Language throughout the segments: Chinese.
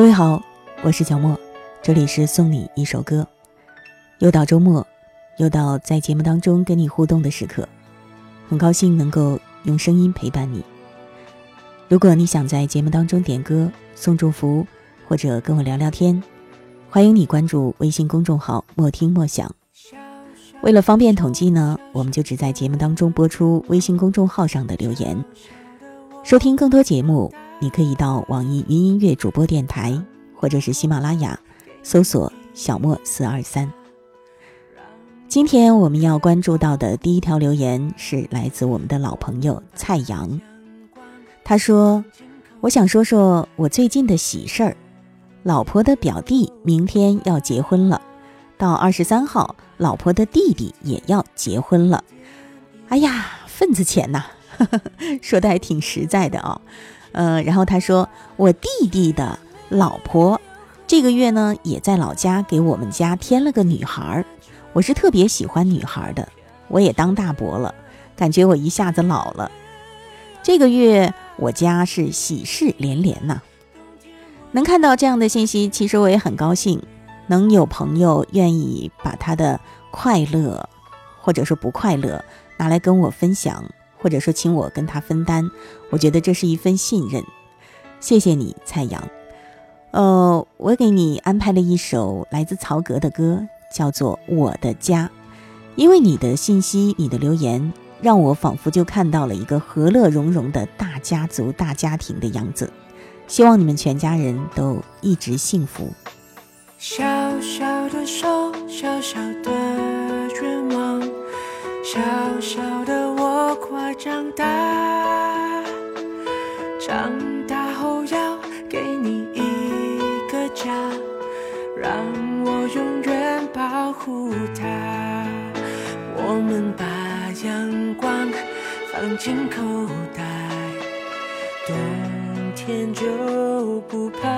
各位好，我是小莫，这里是送你一首歌。又到周末，又到在节目当中跟你互动的时刻，很高兴能够用声音陪伴你。如果你想在节目当中点歌、送祝福，或者跟我聊聊天，欢迎你关注微信公众号“莫听莫想”。为了方便统计呢，我们就只在节目当中播出微信公众号上的留言。收听更多节目。你可以到网易云音乐主播电台，或者是喜马拉雅，搜索“小莫四二三”。今天我们要关注到的第一条留言是来自我们的老朋友蔡阳，他说：“我想说说我最近的喜事儿，老婆的表弟明天要结婚了，到二十三号，老婆的弟弟也要结婚了。哎呀，份子钱呐，说的还挺实在的啊。”呃，然后他说，我弟弟的老婆这个月呢，也在老家给我们家添了个女孩儿。我是特别喜欢女孩的，我也当大伯了，感觉我一下子老了。这个月我家是喜事连连呐，能看到这样的信息，其实我也很高兴，能有朋友愿意把他的快乐，或者说不快乐，拿来跟我分享。或者说，请我跟他分担，我觉得这是一份信任。谢谢你，蔡阳。呃，我给你安排了一首来自曹格的歌，叫做《我的家》。因为你的信息、你的留言，让我仿佛就看到了一个和乐融融的大家族、大家庭的样子。希望你们全家人都一直幸福。小小的手，小小的愿望，小小的我。快长大，长大后要给你一个家，让我永远保护它。我们把阳光放进口袋，冬天就不怕。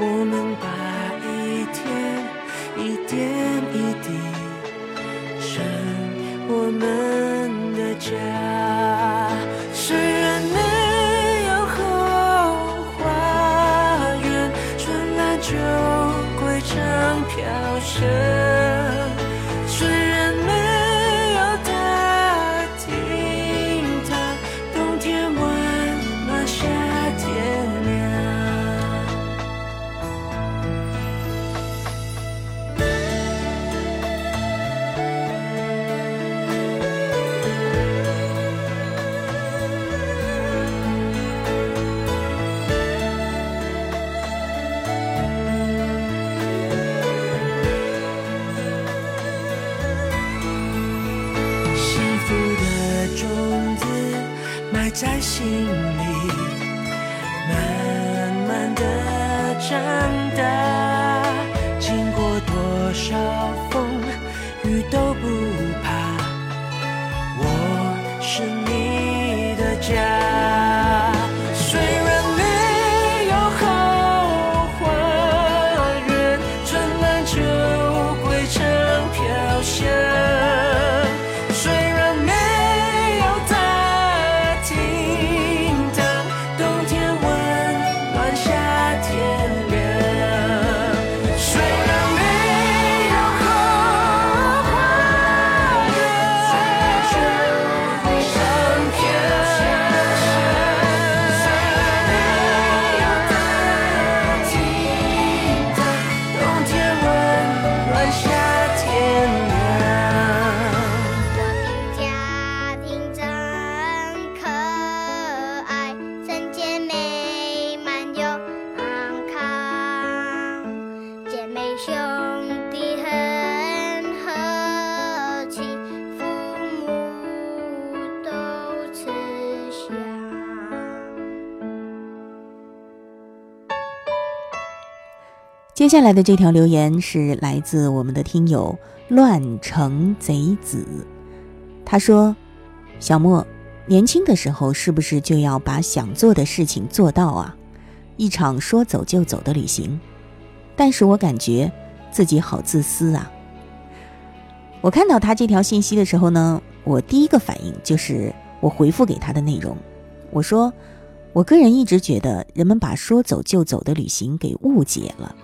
我们把一天一点一滴生我们。家，接下来的这条留言是来自我们的听友乱城贼子，他说：“小莫，年轻的时候是不是就要把想做的事情做到啊？一场说走就走的旅行，但是我感觉自己好自私啊。”我看到他这条信息的时候呢，我第一个反应就是我回复给他的内容，我说：“我个人一直觉得，人们把说走就走的旅行给误解了。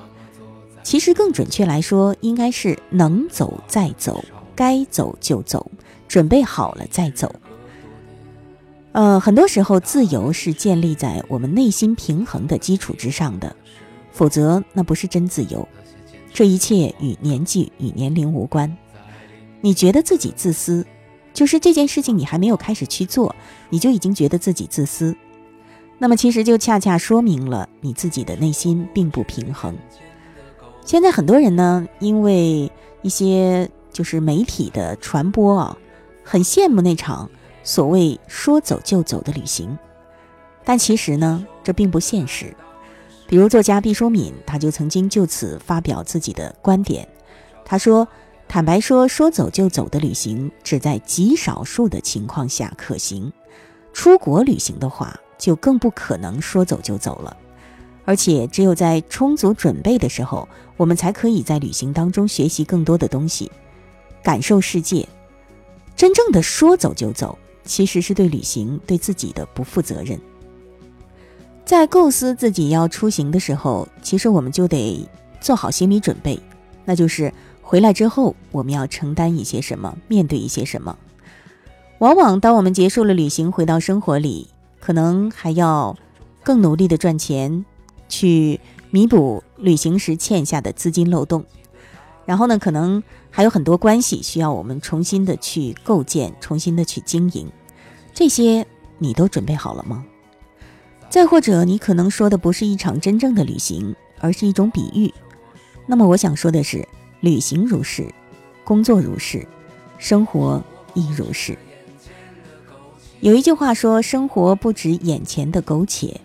其实更准确来说，应该是能走再走，该走就走，准备好了再走。呃，很多时候，自由是建立在我们内心平衡的基础之上的，否则那不是真自由。这一切与年纪与年龄无关。你觉得自己自私，就是这件事情你还没有开始去做，你就已经觉得自己自私。那么其实就恰恰说明了你自己的内心并不平衡。现在很多人呢，因为一些就是媒体的传播啊，很羡慕那场所谓说走就走的旅行，但其实呢，这并不现实。比如作家毕淑敏，他就曾经就此发表自己的观点。他说：“坦白说，说走就走的旅行只在极少数的情况下可行。出国旅行的话。”就更不可能说走就走了，而且只有在充足准备的时候，我们才可以在旅行当中学习更多的东西，感受世界。真正的说走就走，其实是对旅行对自己的不负责任。在构思自己要出行的时候，其实我们就得做好心理准备，那就是回来之后我们要承担一些什么，面对一些什么。往往当我们结束了旅行，回到生活里。可能还要更努力的赚钱，去弥补旅行时欠下的资金漏洞。然后呢，可能还有很多关系需要我们重新的去构建，重新的去经营。这些你都准备好了吗？再或者，你可能说的不是一场真正的旅行，而是一种比喻。那么，我想说的是，旅行如是，工作如是，生活亦如是。有一句话说：“生活不止眼前的苟且。”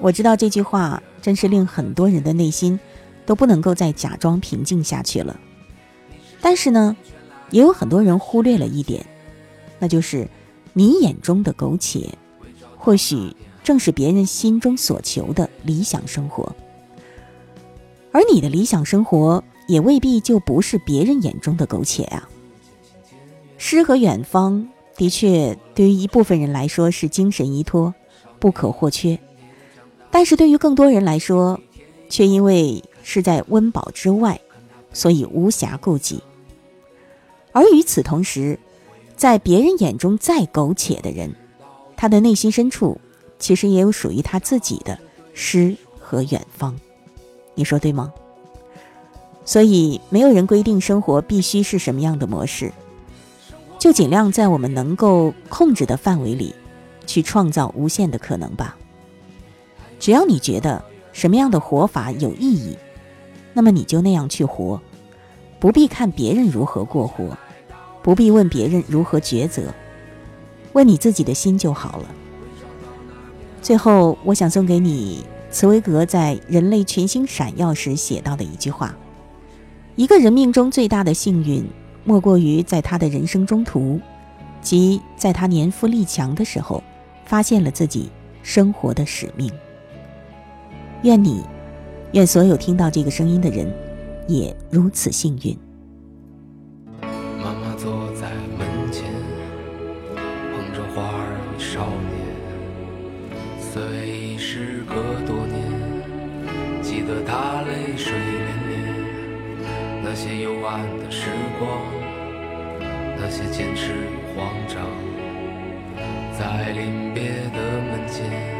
我知道这句话真是令很多人的内心都不能够再假装平静下去了。但是呢，也有很多人忽略了一点，那就是你眼中的苟且，或许正是别人心中所求的理想生活，而你的理想生活也未必就不是别人眼中的苟且啊。诗和远方。的确，对于一部分人来说是精神依托，不可或缺；但是对于更多人来说，却因为是在温饱之外，所以无暇顾及。而与此同时，在别人眼中再苟且的人，他的内心深处其实也有属于他自己的诗和远方。你说对吗？所以，没有人规定生活必须是什么样的模式。就尽量在我们能够控制的范围里，去创造无限的可能吧。只要你觉得什么样的活法有意义，那么你就那样去活，不必看别人如何过活，不必问别人如何抉择，问你自己的心就好了。最后，我想送给你茨威格在《人类群星闪耀时》写到的一句话：一个人命中最大的幸运。莫过于在他的人生中途，即在他年富力强的时候，发现了自己生活的使命。愿你，愿所有听到这个声音的人，也如此幸运。妈妈坐在门前，捧着花儿与少年，虽时隔多年，记得他泪水涟涟，那些幽暗的时光。那些坚持与慌张，在临别的门前，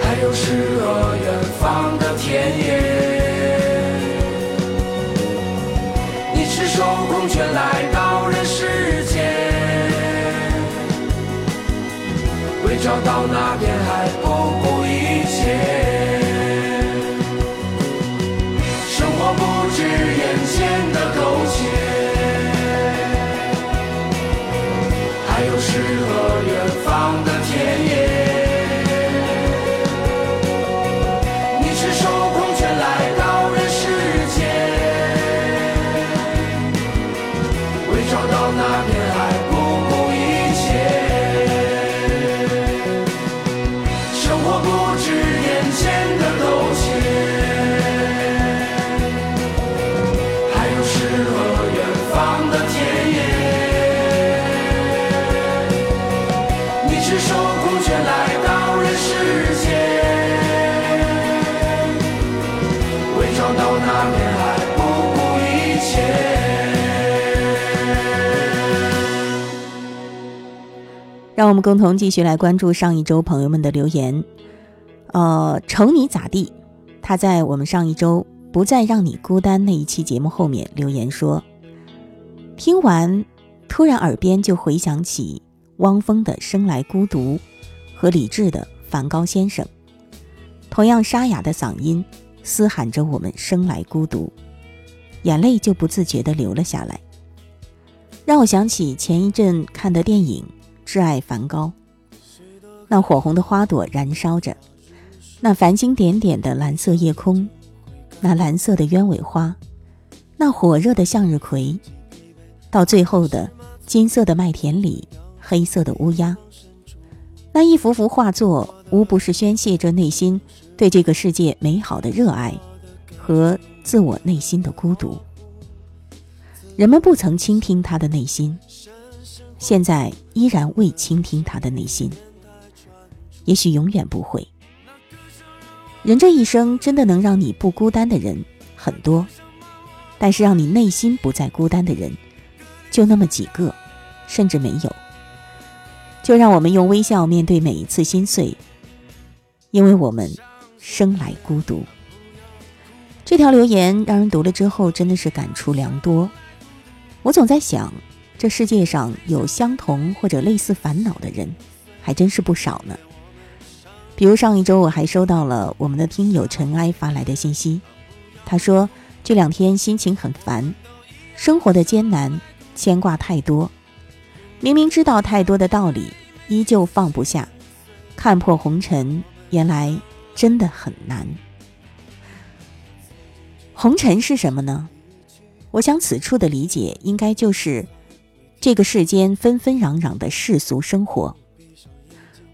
还有诗和远方的田野。让我们共同继续来关注上一周朋友们的留言。呃，瞅你咋地？他在我们上一周不再让你孤单那一期节目后面留言说：“听完，突然耳边就回想起汪峰的《生来孤独》和李志的《梵高先生》，同样沙哑的嗓音嘶喊着我们生来孤独，眼泪就不自觉地流了下来，让我想起前一阵看的电影。”挚爱梵高，那火红的花朵燃烧着，那繁星点点的蓝色夜空，那蓝色的鸢尾花，那火热的向日葵，到最后的金色的麦田里，黑色的乌鸦，那一幅幅画作，无不是宣泄着内心对这个世界美好的热爱和自我内心的孤独。人们不曾倾听他的内心。现在依然未倾听他的内心，也许永远不会。人这一生真的能让你不孤单的人很多，但是让你内心不再孤单的人就那么几个，甚至没有。就让我们用微笑面对每一次心碎，因为我们生来孤独。这条留言让人读了之后真的是感触良多。我总在想。这世界上有相同或者类似烦恼的人，还真是不少呢。比如上一周，我还收到了我们的听友尘埃发来的信息，他说这两天心情很烦，生活的艰难，牵挂太多，明明知道太多的道理，依旧放不下，看破红尘，原来真的很难。红尘是什么呢？我想此处的理解应该就是。这个世间纷纷攘攘的世俗生活，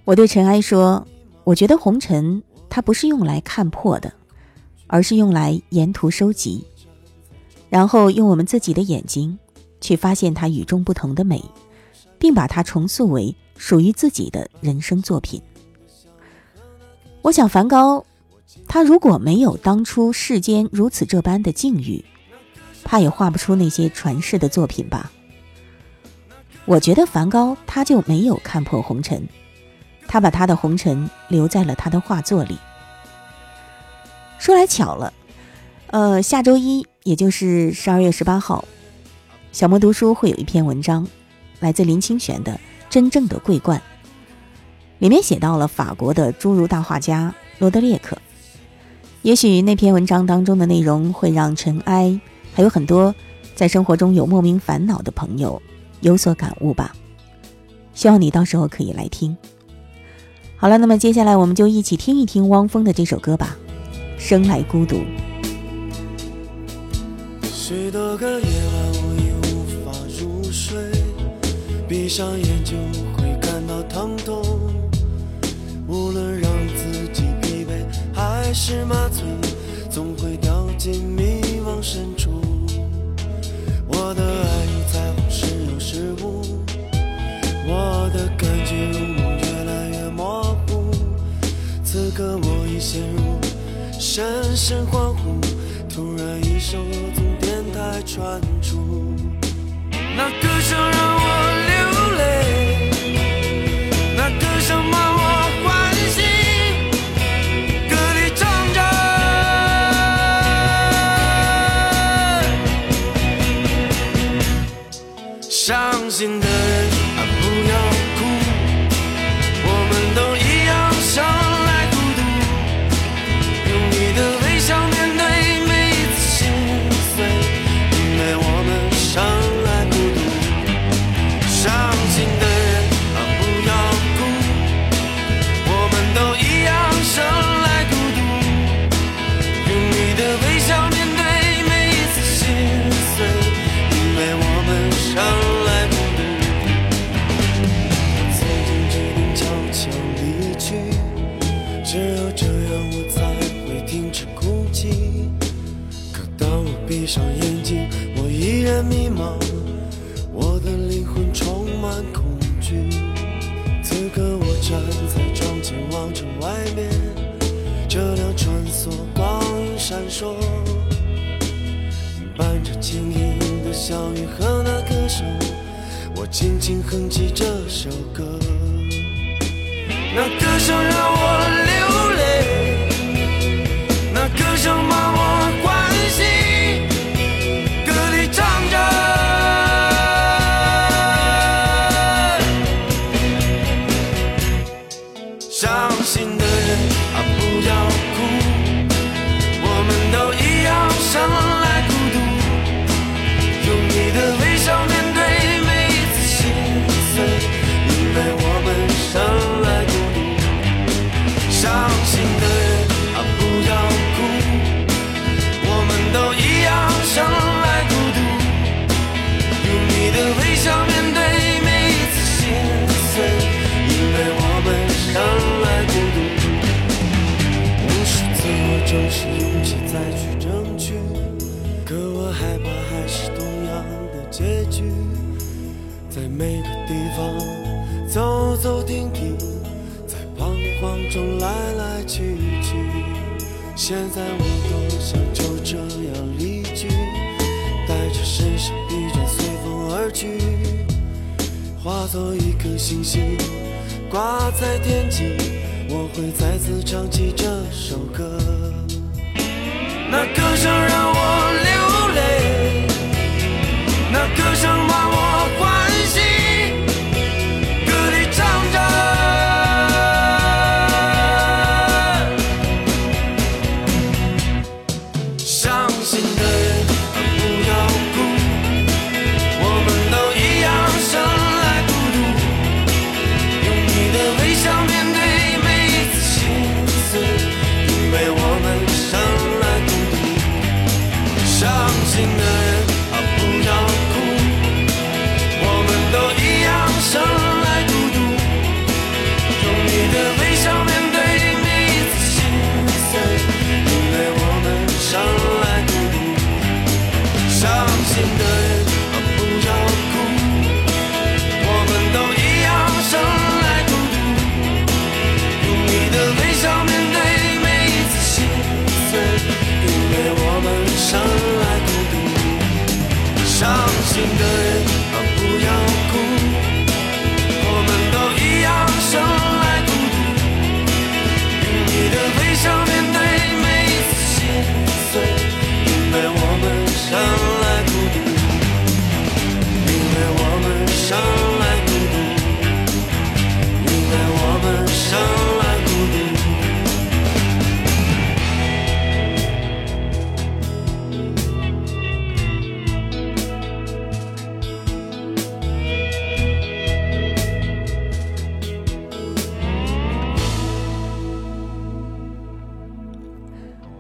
我对尘埃说：“我觉得红尘它不是用来看破的，而是用来沿途收集，然后用我们自己的眼睛去发现它与众不同的美，并把它重塑为属于自己的人生作品。”我想，梵高他如果没有当初世间如此这般的境遇。怕也画不出那些传世的作品吧。我觉得梵高他就没有看破红尘，他把他的红尘留在了他的画作里。说来巧了，呃，下周一也就是十二月十八号，小莫读书会有一篇文章，来自林清玄的《真正的桂冠》，里面写到了法国的侏儒大画家罗德列克。也许那篇文章当中的内容会让尘埃，还有很多在生活中有莫名烦恼的朋友。有所感悟吧，希望你到时候可以来听。好了，那么接下来我们就一起听一听汪峰的这首歌吧，《生来孤独》。许多个夜晚我已无法入睡，闭上眼就会感到疼痛。无论让自己疲惫还是麻醉，总会掉进迷惘深处。我的爱陷入深深恍惚，突然一首从电台传出，那歌声让我小雨和那歌声，我轻轻哼起这首歌。那歌声让我次我争取勇气再去争取，可我害怕还是同样的结局。在每个地方走走停停，在彷徨中来来去去。现在我多想就这样离去，带着身上疲倦随风而去，化作一颗星星挂在天际。我会再次唱起这首歌，那歌声让我流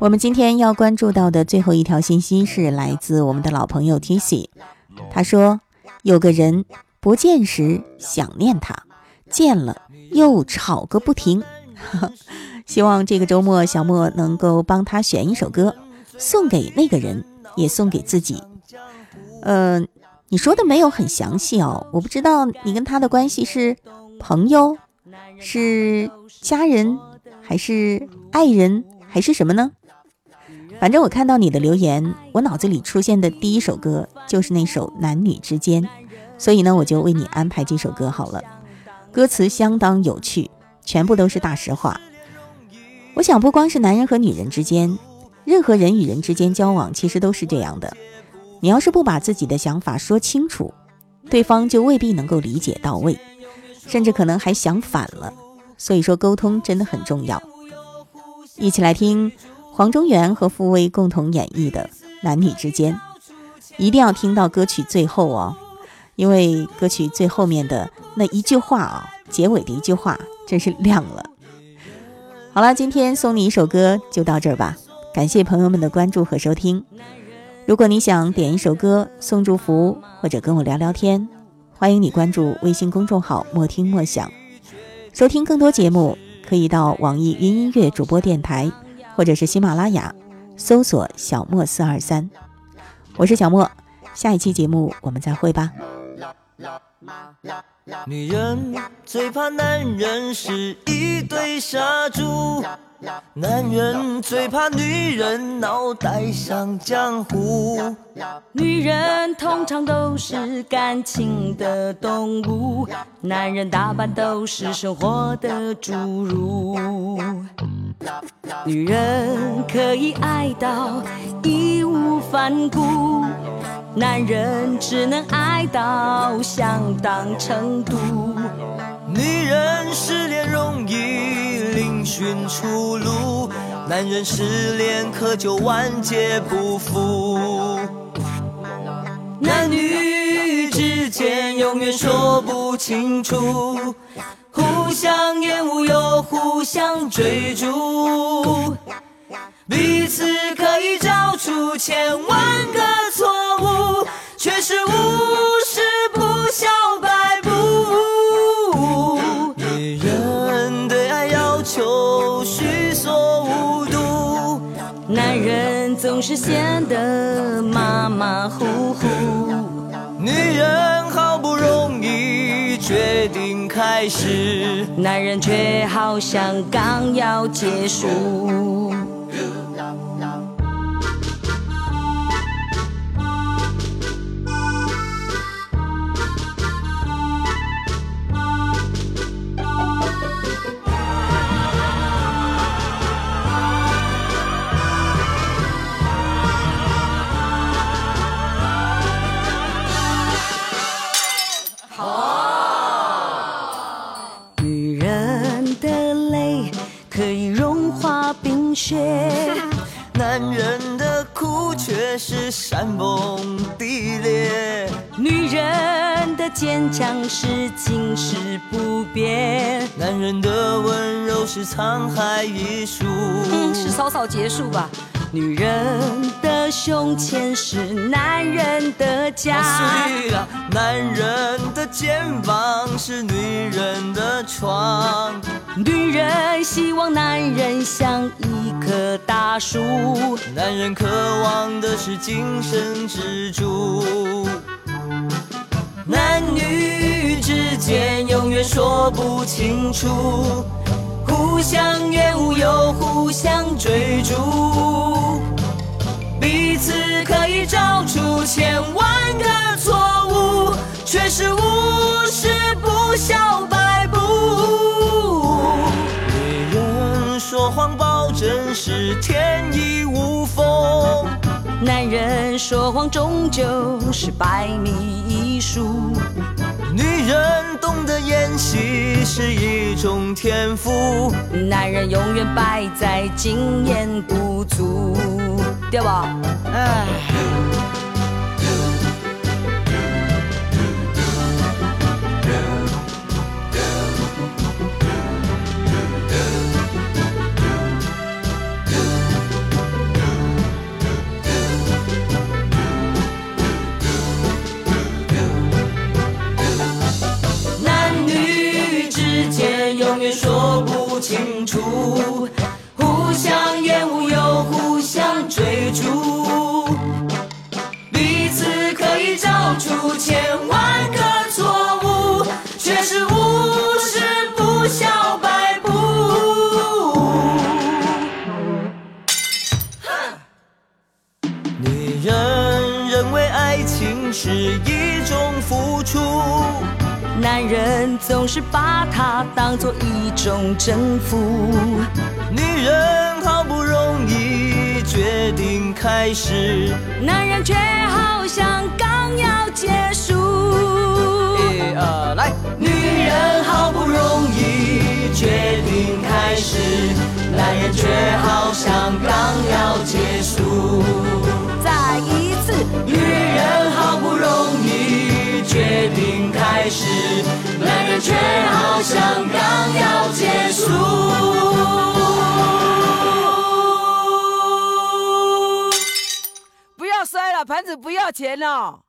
我们今天要关注到的最后一条信息是来自我们的老朋友 T C，他说有个人不见时想念他，见了又吵个不停。希望这个周末小莫能够帮他选一首歌，送给那个人，也送给自己。呃，你说的没有很详细哦，我不知道你跟他的关系是朋友，是家人，还是爱人，还是什么呢？反正我看到你的留言，我脑子里出现的第一首歌就是那首《男女之间》，所以呢，我就为你安排这首歌好了。歌词相当有趣，全部都是大实话。我想，不光是男人和女人之间，任何人与人之间交往，其实都是这样的。你要是不把自己的想法说清楚，对方就未必能够理解到位，甚至可能还想反了。所以说，沟通真的很重要。一起来听。黄中原和傅威共同演绎的《男女之间》，一定要听到歌曲最后哦，因为歌曲最后面的那一句话啊，结尾的一句话真是亮了。好了，今天送你一首歌就到这儿吧，感谢朋友们的关注和收听。如果你想点一首歌送祝福，或者跟我聊聊天，欢迎你关注微信公众号“莫听莫想”，收听更多节目可以到网易云音乐主播电台。或者是喜马拉雅搜索“小莫四二三”，我是小莫，下一期节目我们再会吧。女人最怕男人是一堆杀猪，男人最怕女人脑袋像浆糊。女人通常都是感情的动物，男人大半都是生活的侏儒。女人可以爱到义无反顾，男人只能爱到相当程度。女人失恋容易另寻出路，男人失恋可就万劫不复。男女之间永远说不清楚。互相厌恶又互相追逐，彼此可以找出千万个错误，却是无总是显得马马虎虎。女人好不容易决定。开始，男人却好像刚要结束。山崩地裂，女人的坚强是经世不变，男人的温柔是沧海一粟。是草草结束吧。女人的胸前是男人的家，男人的肩膀是女人的床，女人希望男人像一棵大树，男人渴望的是精神支柱。男女之间永远说不清楚。互相厌恶又互相追逐，彼此可以找出千万个错误。却是无事不笑百步。女人说谎保证是天衣无缝，男人说谎终究是百密一疏。女人懂得演戏是一种天赋，男人永远败在经验不足，对吧？哎。永远说不清楚，互相厌恶又互相追逐，彼此可以找出千万个错误，却是无时不晓摆布。女人认为爱情是一。男人总是把它当做一种征服，女人好不容易决定开始，男人却好像刚要结束。一二来，女人好不容易决定开始，男人却好像刚要结束。再一次，女人好不容易决定开始，却好像刚要结束。不要摔了，盘子不要钱哦。